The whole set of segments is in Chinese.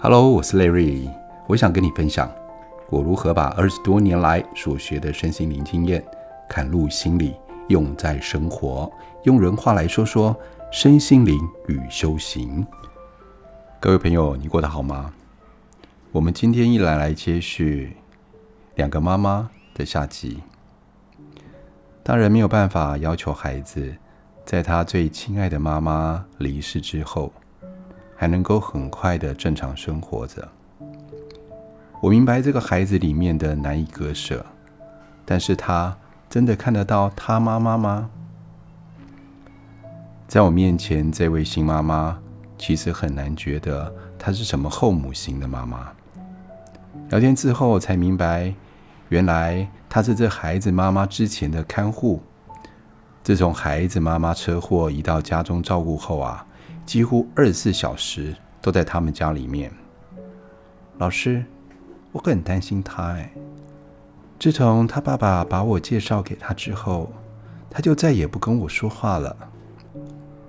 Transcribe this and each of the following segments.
Hello，我是 Larry，我想跟你分享我如何把二十多年来所学的身心灵经验嵌入心里，用在生活。用人话来说说身心灵与修行。各位朋友，你过得好吗？我们今天一来来接续两个妈妈的下集。当然没有办法要求孩子在他最亲爱的妈妈离世之后，还能够很快的正常生活着。我明白这个孩子里面的难以割舍，但是他真的看得到他妈妈吗？在我面前这位新妈妈，其实很难觉得她是什么后母型的妈妈。聊天之后才明白，原来她是这孩子妈妈之前的看护。自从孩子妈妈车祸移到家中照顾后啊。几乎二十四小时都在他们家里面。老师，我很担心他哎。自从他爸爸把我介绍给他之后，他就再也不跟我说话了。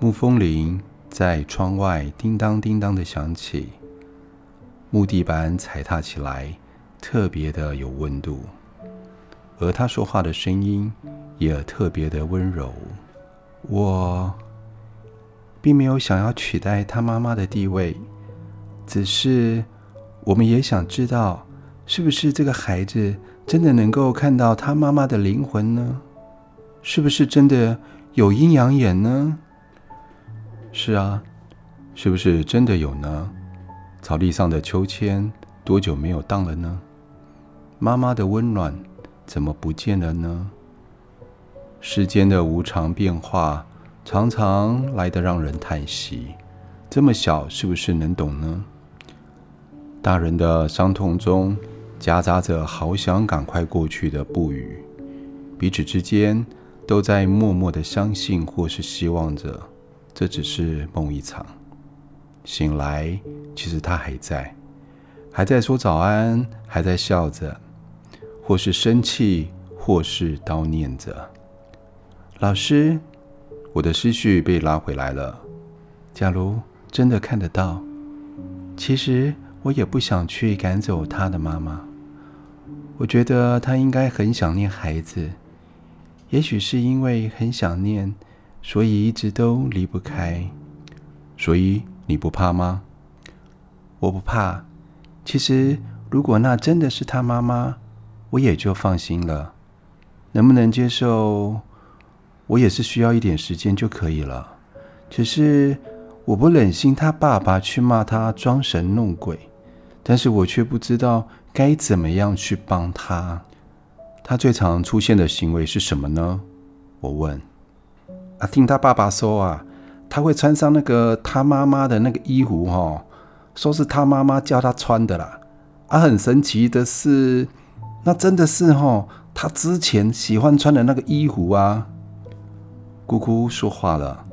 木风铃在窗外叮当叮当的响起，木地板踩踏起来特别的有温度，而他说话的声音也特别的温柔。我。并没有想要取代他妈妈的地位，只是我们也想知道，是不是这个孩子真的能够看到他妈妈的灵魂呢？是不是真的有阴阳眼呢？是啊，是不是真的有呢？草地上的秋千多久没有荡了呢？妈妈的温暖怎么不见了呢？世间的无常变化。常常来得让人叹息，这么小是不是能懂呢？大人的伤痛中夹杂着好想赶快过去的不语，彼此之间都在默默的相信或是希望着，这只是梦一场。醒来，其实他还在，还在说早安，还在笑着，或是生气，或是叨念着。老师。我的思绪被拉回来了。假如真的看得到，其实我也不想去赶走他的妈妈。我觉得他应该很想念孩子，也许是因为很想念，所以一直都离不开。所以你不怕吗？我不怕。其实如果那真的是他妈妈，我也就放心了。能不能接受？我也是需要一点时间就可以了，只是我不忍心他爸爸去骂他装神弄鬼，但是我却不知道该怎么样去帮他。他最常出现的行为是什么呢？我问。啊，听他爸爸说啊，他会穿上那个他妈妈的那个衣服，哦，说是他妈妈叫他穿的啦。啊，很神奇的是，那真的是哦，他之前喜欢穿的那个衣服啊。姑姑说话了，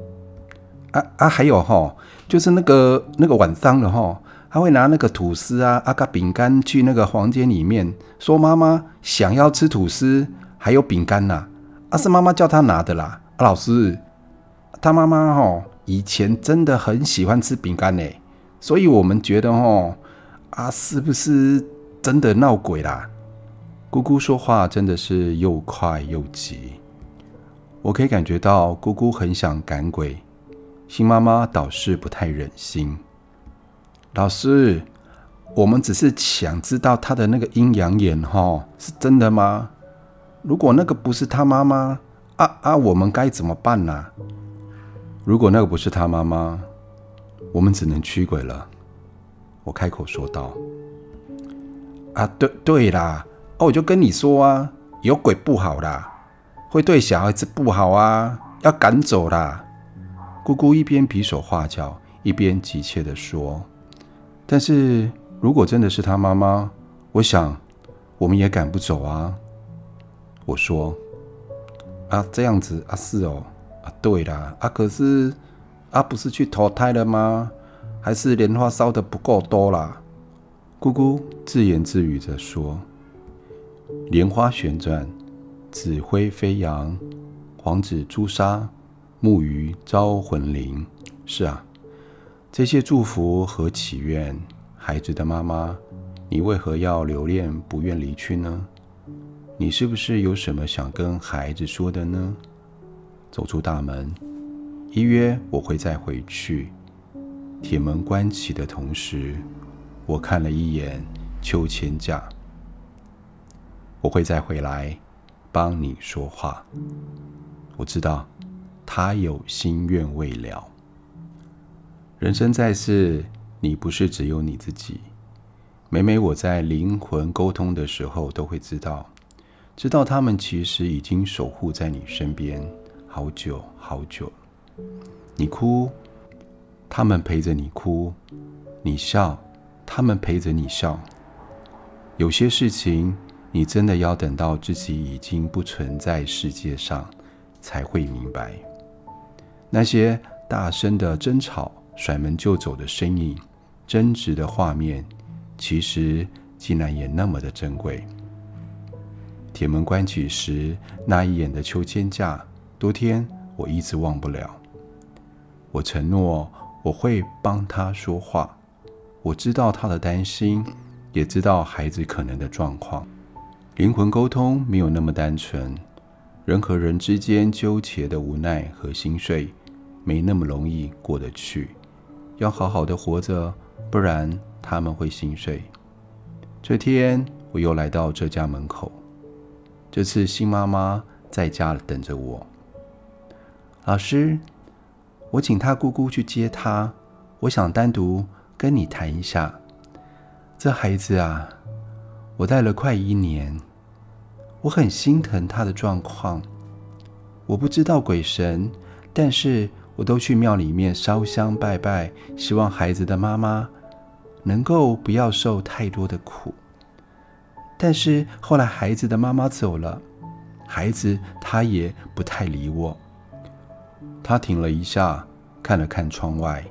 啊啊，还有哈，就是那个那个晚上了哈，他会拿那个吐司啊、阿、嘎、饼干去那个房间里面，说妈妈想要吃吐司，还有饼干呐，啊是妈妈叫他拿的啦。啊老师，他妈妈哈以前真的很喜欢吃饼干呢，所以我们觉得哈啊是不是真的闹鬼啦？姑姑说话真的是又快又急。我可以感觉到姑姑很想赶鬼，新妈妈倒是不太忍心。老师，我们只是想知道她的那个阴阳眼哈，是真的吗？如果那个不是她妈妈，啊啊，我们该怎么办呢？如果那个不是她妈妈，我们只能驱鬼了。我开口说道。啊，对对啦，哦，我就跟你说啊，有鬼不好啦。会对小孩子不好啊，要赶走啦！姑姑一边比手画脚，一边急切地说：“但是如果真的是他妈妈，我想我们也赶不走啊。”我说：“啊，这样子啊，是哦，啊，对啦，啊，可是啊，不是去投胎了吗？还是莲花烧得不够多啦？”姑姑自言自语着说：“莲花旋转。”紫灰飞扬，黄纸朱砂，木鱼招魂灵。是啊，这些祝福和祈愿孩子的妈妈，你为何要留恋不愿离去呢？你是不是有什么想跟孩子说的呢？走出大门，依约我会再回去。铁门关起的同时，我看了一眼秋千架。我会再回来帮你说话。我知道他有心愿未了。人生在世，你不是只有你自己。每每我在灵魂沟通的时候，都会知道，知道他们其实已经守护在你身边好久好久。你哭，他们陪着你哭；你笑，他们陪着你笑。有些事情，你真的要等到自己已经不存在世界上，才会明白。那些大声的争吵、甩门就走的身影、争执的画面，其实竟然也那么的珍贵。铁门关起时那一眼的秋千架，多天我一直忘不了。我承诺我会帮他说话，我知道他的担心，也知道孩子可能的状况。灵魂沟通没有那么单纯，人和人之间纠结的无奈和心碎，没那么容易过得去。要好好的活着，不然他们会心碎。这天我又来到这家门口，这次新妈妈在家等着我。老师，我请她姑姑去接她，我想单独跟你谈一下。这孩子啊，我带了快一年。我很心疼他的状况。我不知道鬼神，但是我都去庙里面烧香拜拜，希望孩子的妈妈能够不要受太多的苦。但是后来孩子的妈妈走了，孩子他也不太理我。他停了一下，看了看窗外，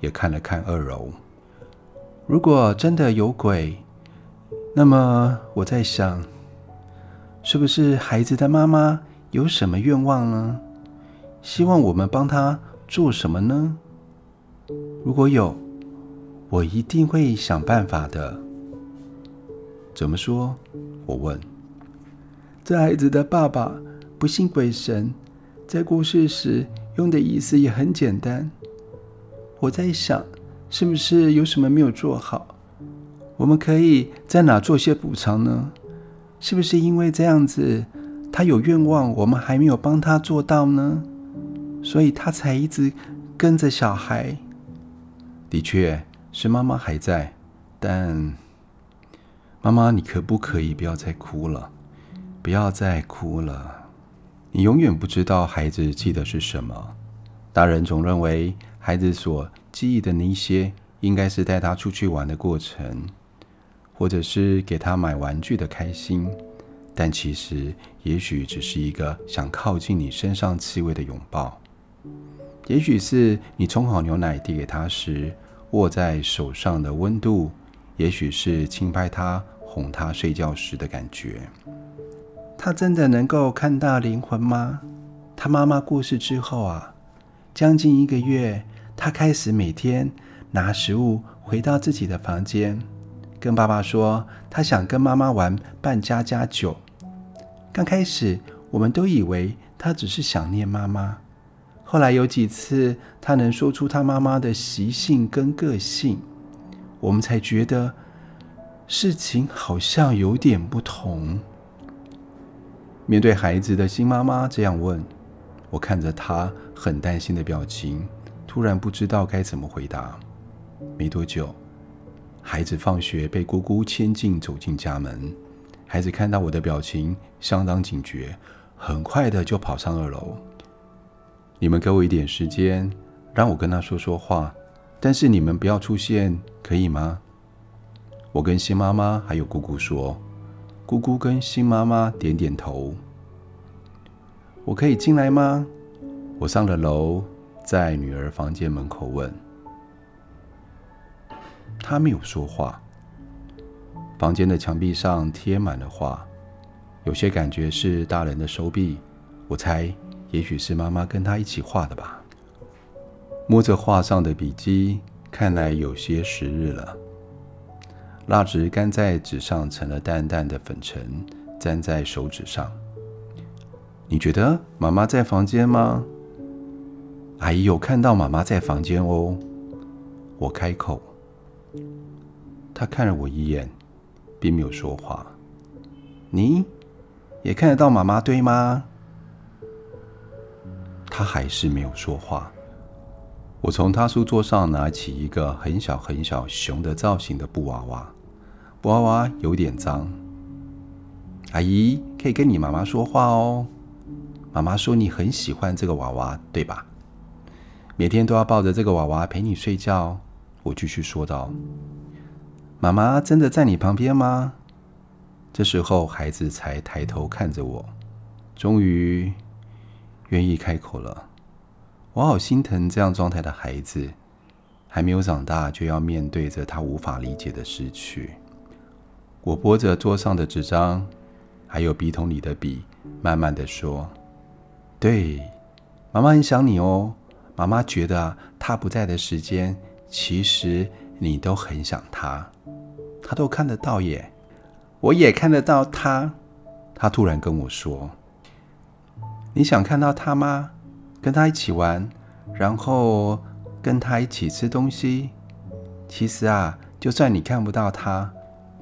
也看了看二楼。如果真的有鬼，那么我在想。是不是孩子的妈妈有什么愿望呢？希望我们帮她做什么呢？如果有，我一定会想办法的。怎么说？我问。这孩子的爸爸不信鬼神，在故事时用的意思也很简单。我在想，是不是有什么没有做好？我们可以在哪做些补偿呢？是不是因为这样子，他有愿望，我们还没有帮他做到呢？所以他才一直跟着小孩。的确是妈妈还在，但妈妈，你可不可以不要再哭了？不要再哭了。你永远不知道孩子记得是什么。大人总认为孩子所记忆的那些，应该是带他出去玩的过程。或者是给他买玩具的开心，但其实也许只是一个想靠近你身上气味的拥抱，也许是你冲好牛奶递给他时握在手上的温度，也许是轻拍他哄他睡觉时的感觉。他真的能够看到灵魂吗？他妈妈过世之后啊，将近一个月，他开始每天拿食物回到自己的房间。跟爸爸说，他想跟妈妈玩扮家家酒。刚开始，我们都以为他只是想念妈妈。后来有几次，他能说出他妈妈的习性跟个性，我们才觉得事情好像有点不同。面对孩子的新妈妈这样问，我看着她很担心的表情，突然不知道该怎么回答。没多久。孩子放学被姑姑牵进走进家门，孩子看到我的表情相当警觉，很快的就跑上二楼。你们给我一点时间，让我跟他说说话，但是你们不要出现，可以吗？我跟新妈妈还有姑姑说，姑姑跟新妈妈点点头。我可以进来吗？我上了楼，在女儿房间门口问。他没有说话。房间的墙壁上贴满了画，有些感觉是大人的手笔，我猜也许是妈妈跟他一起画的吧。摸着画上的笔迹，看来有些时日了。蜡纸干在纸上，成了淡淡的粉尘，粘在手指上。你觉得妈妈在房间吗？阿姨有看到妈妈在房间哦。我开口，他看了我一眼，并没有说话。你也看得到妈妈，对吗？他还是没有说话。我从他书桌上拿起一个很小很小熊的造型的布娃娃，布娃娃有点脏。阿姨可以跟你妈妈说话哦。妈妈说你很喜欢这个娃娃，对吧？每天都要抱着这个娃娃陪你睡觉。我继续说道：“妈妈真的在你旁边吗？”这时候，孩子才抬头看着我，终于愿意开口了。我好心疼这样状态的孩子，还没有长大就要面对着他无法理解的失去。我拨着桌上的纸张，还有笔筒里的笔，慢慢的说：“对，妈妈很想你哦。妈妈觉得他不在的时间，其实你都很想他，他都看得到耶。我也看得到他。”他突然跟我说：“你想看到他吗？”跟他一起玩，然后跟他一起吃东西。其实啊，就算你看不到他，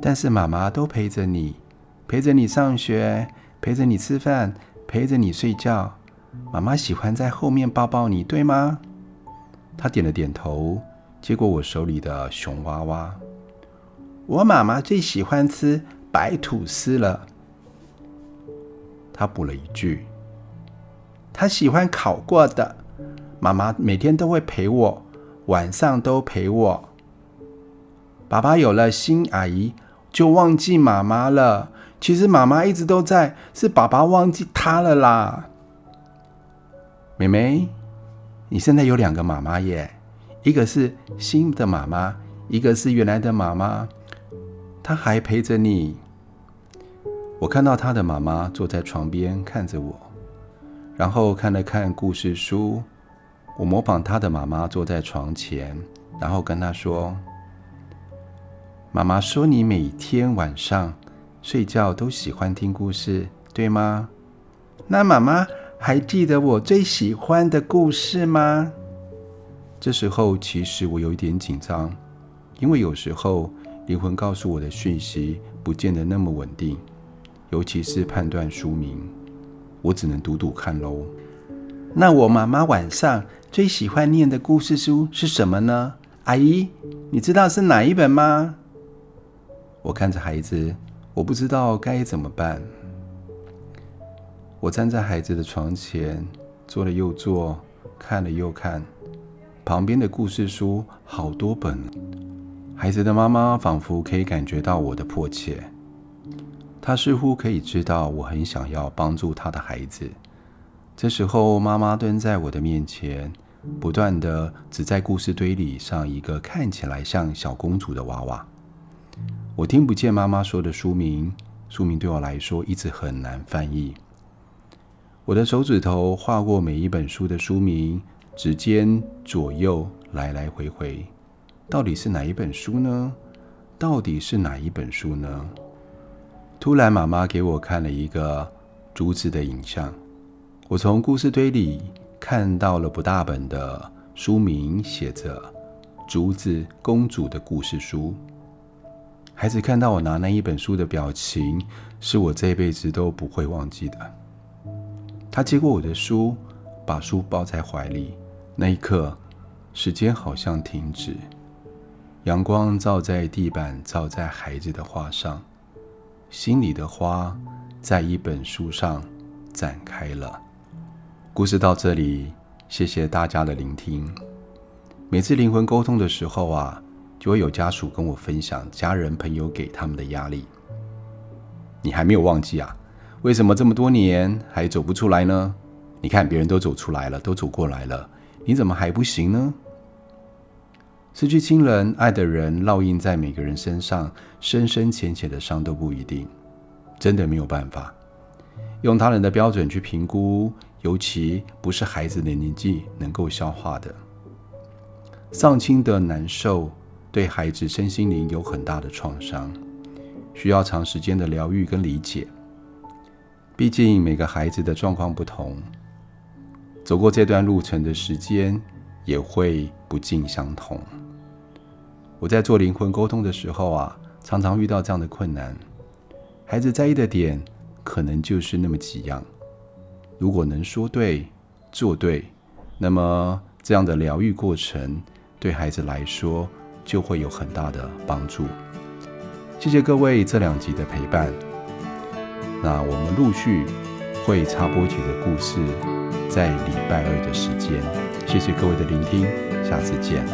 但是妈妈都陪着你，陪着你上学，陪着你吃饭，陪着你睡觉。妈妈喜欢在后面抱抱你，对吗？他点了点头，接过我手里的熊娃娃。我妈妈最喜欢吃白吐司了。他补了一句。他喜欢烤过的，妈妈每天都会陪我，晚上都陪我。爸爸有了新阿姨，就忘记妈妈了。其实妈妈一直都在，是爸爸忘记她了啦。妹妹，你现在有两个妈妈耶，一个是新的妈妈，一个是原来的妈妈，她还陪着你。我看到她的妈妈坐在床边看着我。然后看了看故事书，我模仿她的妈妈坐在床前，然后跟她说：“妈妈说你每天晚上睡觉都喜欢听故事，对吗？那妈妈还记得我最喜欢的故事吗？”这时候其实我有一点紧张，因为有时候灵魂告诉我的讯息不见得那么稳定，尤其是判断书名。我只能赌赌看喽。那我妈妈晚上最喜欢念的故事书是什么呢？阿姨，你知道是哪一本吗？我看着孩子，我不知道该怎么办。我站在孩子的床前，坐了又坐，看了又看，旁边的故事书好多本。孩子的妈妈仿佛可以感觉到我的迫切。她似乎可以知道我很想要帮助她的孩子。这时候，妈妈蹲在我的面前，不断地指在故事堆里上一个看起来像小公主的娃娃。我听不见妈妈说的书名，书名对我来说一直很难翻译。我的手指头划过每一本书的书名，指尖左右来来回回，到底是哪一本书呢？到底是哪一本书呢？突然，妈妈给我看了一个竹子的影像。我从故事堆里看到了不大本的书名，写着《竹子公主的故事书》。孩子看到我拿那一本书的表情，是我这辈子都不会忘记的。他接过我的书，把书抱在怀里。那一刻，时间好像停止，阳光照在地板，照在孩子的画上。心里的花在一本书上展开了。故事到这里，谢谢大家的聆听。每次灵魂沟通的时候啊，就会有家属跟我分享家人朋友给他们的压力。你还没有忘记啊？为什么这么多年还走不出来呢？你看别人都走出来了，都走过来了，你怎么还不行呢？失去亲人、爱的人，烙印在每个人身上，深深浅浅的伤都不一定，真的没有办法用他人的标准去评估，尤其不是孩子的年纪能够消化的。丧亲的难受，对孩子身心灵有很大的创伤，需要长时间的疗愈跟理解。毕竟每个孩子的状况不同，走过这段路程的时间也会不尽相同。我在做灵魂沟通的时候啊，常常遇到这样的困难。孩子在意的点可能就是那么几样，如果能说对、做对，那么这样的疗愈过程对孩子来说就会有很大的帮助。谢谢各位这两集的陪伴。那我们陆续会插播几个故事，在礼拜二的时间。谢谢各位的聆听，下次见。